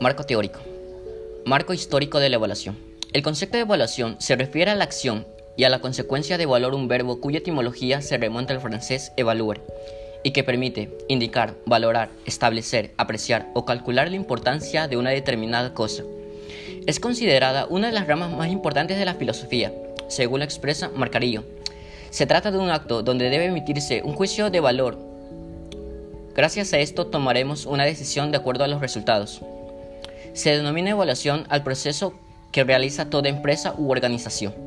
Marco teórico. Marco histórico de la evaluación. El concepto de evaluación se refiere a la acción y a la consecuencia de evaluar un verbo cuya etimología se remonta al francés evaluer y que permite indicar, valorar, establecer, apreciar o calcular la importancia de una determinada cosa. Es considerada una de las ramas más importantes de la filosofía, según lo expresa Marcarillo. Se trata de un acto donde debe emitirse un juicio de valor. Gracias a esto tomaremos una decisión de acuerdo a los resultados. Se denomina evaluación al proceso que realiza toda empresa u organización.